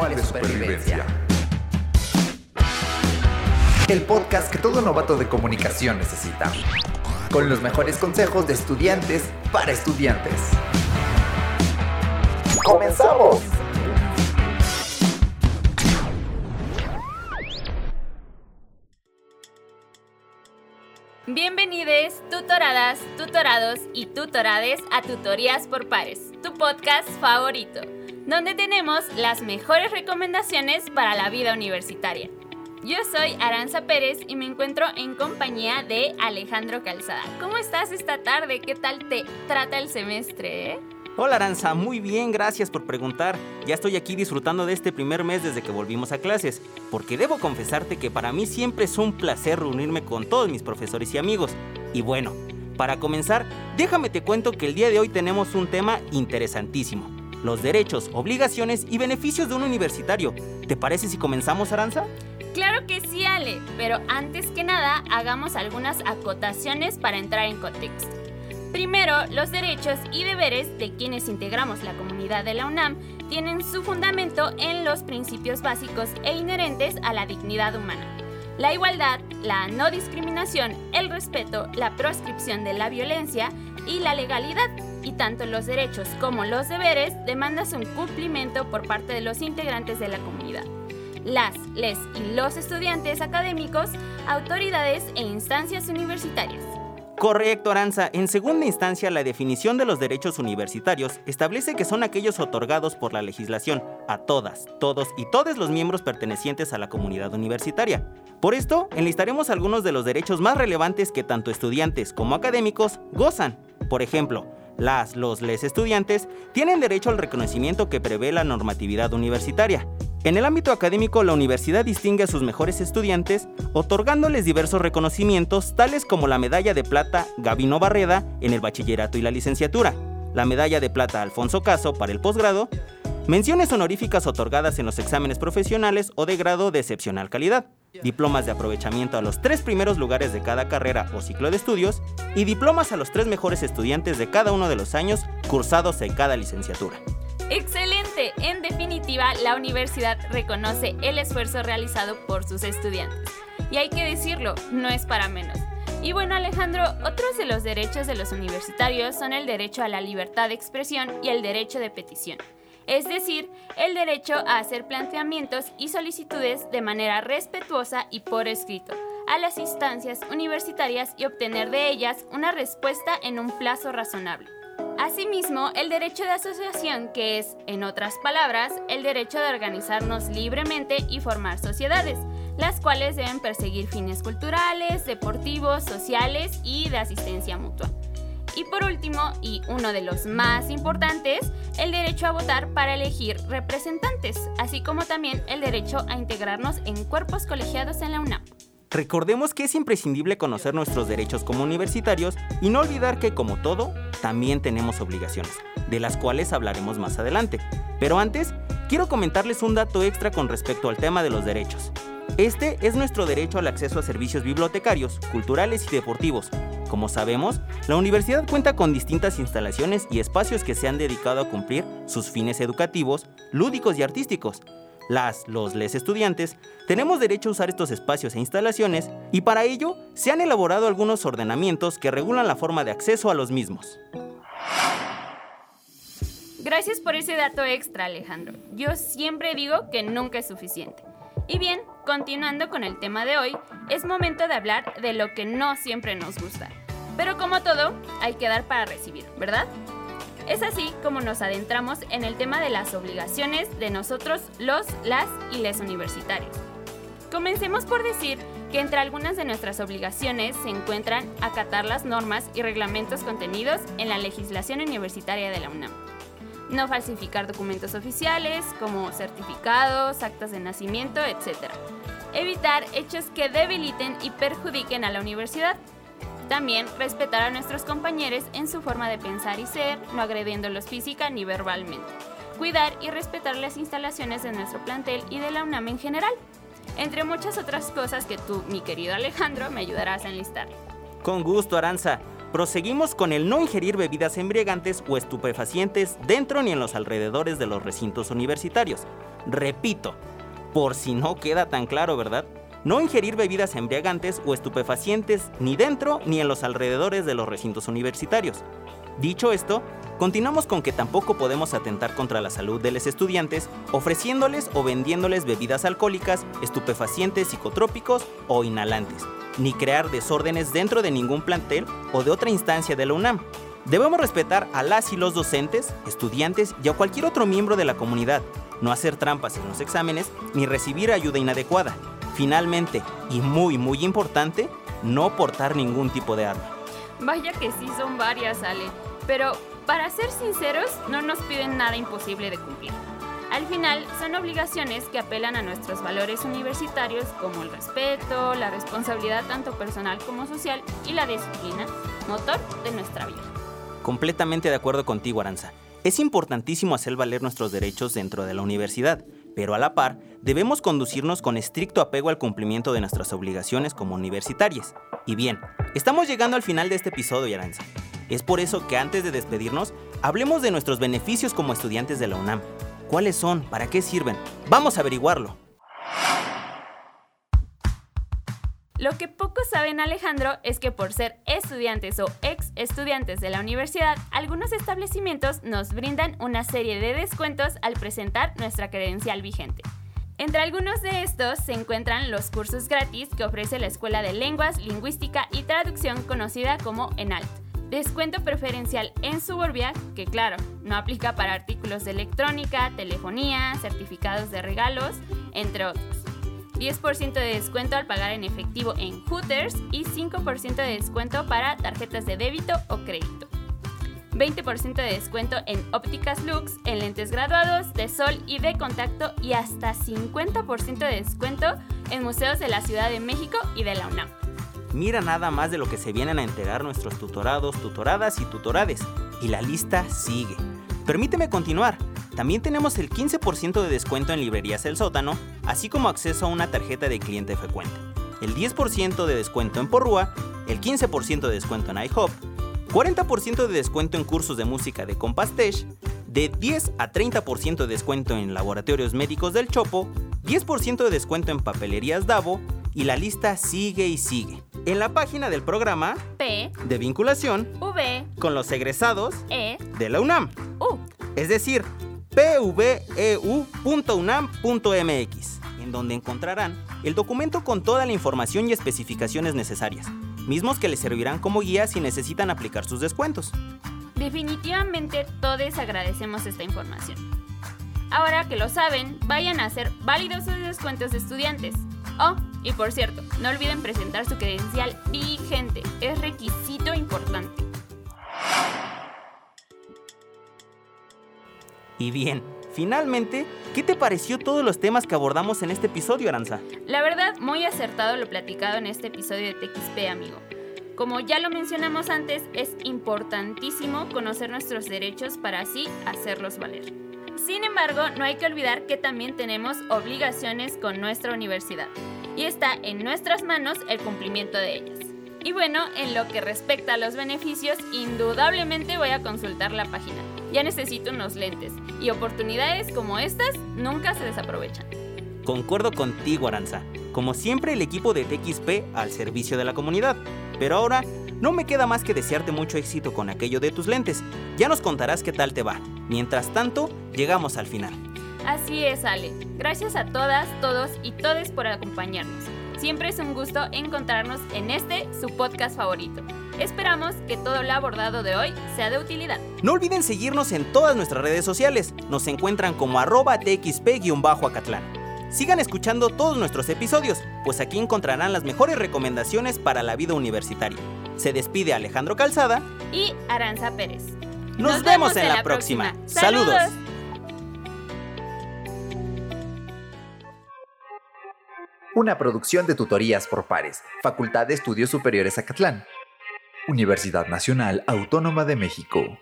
Manual de Supervivencia. El podcast que todo novato de comunicación necesita. Con los mejores consejos de estudiantes para estudiantes. ¡Comenzamos! Bienvenidos, tutoradas, tutorados y tutorades a Tutorías por Pares, tu podcast favorito, donde tenemos las mejores recomendaciones para la vida universitaria. Yo soy Aranza Pérez y me encuentro en compañía de Alejandro Calzada. ¿Cómo estás esta tarde? ¿Qué tal te trata el semestre? Eh? Hola Aranza, muy bien, gracias por preguntar. Ya estoy aquí disfrutando de este primer mes desde que volvimos a clases, porque debo confesarte que para mí siempre es un placer reunirme con todos mis profesores y amigos. Y bueno, para comenzar, déjame te cuento que el día de hoy tenemos un tema interesantísimo. Los derechos, obligaciones y beneficios de un universitario. ¿Te parece si comenzamos, Aranza? Claro que sí, Ale, pero antes que nada hagamos algunas acotaciones para entrar en contexto. Primero, los derechos y deberes de quienes integramos la comunidad de la UNAM tienen su fundamento en los principios básicos e inherentes a la dignidad humana. La igualdad, la no discriminación, el respeto, la proscripción de la violencia y la legalidad. Y tanto los derechos como los deberes demandan un cumplimiento por parte de los integrantes de la comunidad las, les y los estudiantes académicos, autoridades e instancias universitarias. Correcto, Aranza. En segunda instancia, la definición de los derechos universitarios establece que son aquellos otorgados por la legislación a todas, todos y todos los miembros pertenecientes a la comunidad universitaria. Por esto, enlistaremos algunos de los derechos más relevantes que tanto estudiantes como académicos gozan. Por ejemplo, las, los, les estudiantes tienen derecho al reconocimiento que prevé la normatividad universitaria. En el ámbito académico, la universidad distingue a sus mejores estudiantes, otorgándoles diversos reconocimientos, tales como la medalla de plata Gabino Barreda en el bachillerato y la licenciatura, la medalla de plata Alfonso Caso para el posgrado, menciones honoríficas otorgadas en los exámenes profesionales o de grado de excepcional calidad, diplomas de aprovechamiento a los tres primeros lugares de cada carrera o ciclo de estudios y diplomas a los tres mejores estudiantes de cada uno de los años cursados en cada licenciatura. Excelente. En definitiva, la universidad reconoce el esfuerzo realizado por sus estudiantes. Y hay que decirlo, no es para menos. Y bueno Alejandro, otros de los derechos de los universitarios son el derecho a la libertad de expresión y el derecho de petición. Es decir, el derecho a hacer planteamientos y solicitudes de manera respetuosa y por escrito a las instancias universitarias y obtener de ellas una respuesta en un plazo razonable. Asimismo, el derecho de asociación, que es, en otras palabras, el derecho de organizarnos libremente y formar sociedades, las cuales deben perseguir fines culturales, deportivos, sociales y de asistencia mutua. Y por último, y uno de los más importantes, el derecho a votar para elegir representantes, así como también el derecho a integrarnos en cuerpos colegiados en la UNAM. Recordemos que es imprescindible conocer nuestros derechos como universitarios y no olvidar que como todo, también tenemos obligaciones, de las cuales hablaremos más adelante. Pero antes, quiero comentarles un dato extra con respecto al tema de los derechos. Este es nuestro derecho al acceso a servicios bibliotecarios, culturales y deportivos. Como sabemos, la universidad cuenta con distintas instalaciones y espacios que se han dedicado a cumplir sus fines educativos, lúdicos y artísticos, las, los, les estudiantes, tenemos derecho a usar estos espacios e instalaciones y para ello se han elaborado algunos ordenamientos que regulan la forma de acceso a los mismos. Gracias por ese dato extra, Alejandro. Yo siempre digo que nunca es suficiente. Y bien, continuando con el tema de hoy, es momento de hablar de lo que no siempre nos gusta. Pero como todo, hay que dar para recibir, ¿verdad? Es así como nos adentramos en el tema de las obligaciones de nosotros los, las y les universitarios. Comencemos por decir que entre algunas de nuestras obligaciones se encuentran acatar las normas y reglamentos contenidos en la legislación universitaria de la UNAM. No falsificar documentos oficiales como certificados, actas de nacimiento, etc. Evitar hechos que debiliten y perjudiquen a la universidad también respetar a nuestros compañeros en su forma de pensar y ser, no agrediéndolos física ni verbalmente. Cuidar y respetar las instalaciones de nuestro plantel y de la UNAM en general. Entre muchas otras cosas que tú, mi querido Alejandro, me ayudarás a enlistar. Con gusto, Aranza. proseguimos con el no ingerir bebidas embriagantes o estupefacientes dentro ni en los alrededores de los recintos universitarios. Repito, por si no queda tan claro, ¿verdad? No ingerir bebidas embriagantes o estupefacientes ni dentro ni en los alrededores de los recintos universitarios. Dicho esto, continuamos con que tampoco podemos atentar contra la salud de los estudiantes ofreciéndoles o vendiéndoles bebidas alcohólicas, estupefacientes psicotrópicos o inhalantes, ni crear desórdenes dentro de ningún plantel o de otra instancia de la UNAM. Debemos respetar a las y los docentes, estudiantes y a cualquier otro miembro de la comunidad, no hacer trampas en los exámenes ni recibir ayuda inadecuada. Finalmente, y muy muy importante, no portar ningún tipo de arma. Vaya que sí son varias, Ale. Pero, para ser sinceros, no nos piden nada imposible de cumplir. Al final, son obligaciones que apelan a nuestros valores universitarios como el respeto, la responsabilidad tanto personal como social y la disciplina, motor de nuestra vida. Completamente de acuerdo contigo, Aranza. Es importantísimo hacer valer nuestros derechos dentro de la universidad, pero a la par debemos conducirnos con estricto apego al cumplimiento de nuestras obligaciones como universitarias. Y bien, estamos llegando al final de este episodio, Aranza. Es por eso que antes de despedirnos, hablemos de nuestros beneficios como estudiantes de la UNAM. ¿Cuáles son? ¿Para qué sirven? Vamos a averiguarlo. Lo que pocos saben Alejandro es que por ser estudiantes o ex estudiantes de la universidad, algunos establecimientos nos brindan una serie de descuentos al presentar nuestra credencial vigente. Entre algunos de estos se encuentran los cursos gratis que ofrece la Escuela de Lenguas, Lingüística y Traducción conocida como ENALT. Descuento preferencial en Suburbia, que claro, no aplica para artículos de electrónica, telefonía, certificados de regalos, entre otros. 10% de descuento al pagar en efectivo en Hooters y 5% de descuento para tarjetas de débito o crédito. 20% de descuento en ópticas Lux, en lentes graduados, de sol y de contacto y hasta 50% de descuento en museos de la Ciudad de México y de la UNAM. Mira nada más de lo que se vienen a enterar nuestros tutorados, tutoradas y tutorades. Y la lista sigue. Permíteme continuar. También tenemos el 15% de descuento en librerías El Sótano, así como acceso a una tarjeta de cliente frecuente, el 10% de descuento en Porrúa, el 15% de descuento en iHop, 40% de descuento en cursos de música de Compastech, de 10 a 30% de descuento en laboratorios médicos del Chopo, 10% de descuento en papelerías Davo y la lista sigue y sigue. En la página del programa P. de vinculación V. con los egresados E. de la UNAM, U. Es decir, pveu.unam.mx, en donde encontrarán el documento con toda la información y especificaciones necesarias, mismos que les servirán como guía si necesitan aplicar sus descuentos. Definitivamente todos agradecemos esta información. Ahora que lo saben, vayan a hacer válidos sus descuentos de estudiantes. Oh, y por cierto, no olviden presentar su credencial vigente, es requisito importante. Y bien, finalmente, ¿qué te pareció todos los temas que abordamos en este episodio, Aranza? La verdad, muy acertado lo platicado en este episodio de TXP, amigo. Como ya lo mencionamos antes, es importantísimo conocer nuestros derechos para así hacerlos valer. Sin embargo, no hay que olvidar que también tenemos obligaciones con nuestra universidad y está en nuestras manos el cumplimiento de ellas. Y bueno, en lo que respecta a los beneficios, indudablemente voy a consultar la página. Ya necesito unos lentes y oportunidades como estas nunca se desaprovechan. Concuerdo contigo, Aranza. Como siempre, el equipo de TXP al servicio de la comunidad. Pero ahora, no me queda más que desearte mucho éxito con aquello de tus lentes. Ya nos contarás qué tal te va. Mientras tanto, llegamos al final. Así es, Ale. Gracias a todas, todos y todes por acompañarnos. Siempre es un gusto encontrarnos en este, su podcast favorito. Esperamos que todo lo abordado de hoy sea de utilidad. No olviden seguirnos en todas nuestras redes sociales. Nos encuentran como arroba txp-acatlán. Sigan escuchando todos nuestros episodios, pues aquí encontrarán las mejores recomendaciones para la vida universitaria. Se despide Alejandro Calzada y Aranza Pérez. Nos, vemos, en, la, próxima. Saludos. Una producción de tutorías por pares, Facultad de Estudios Superiores Acatlán. Universidad Nacional Autónoma de México.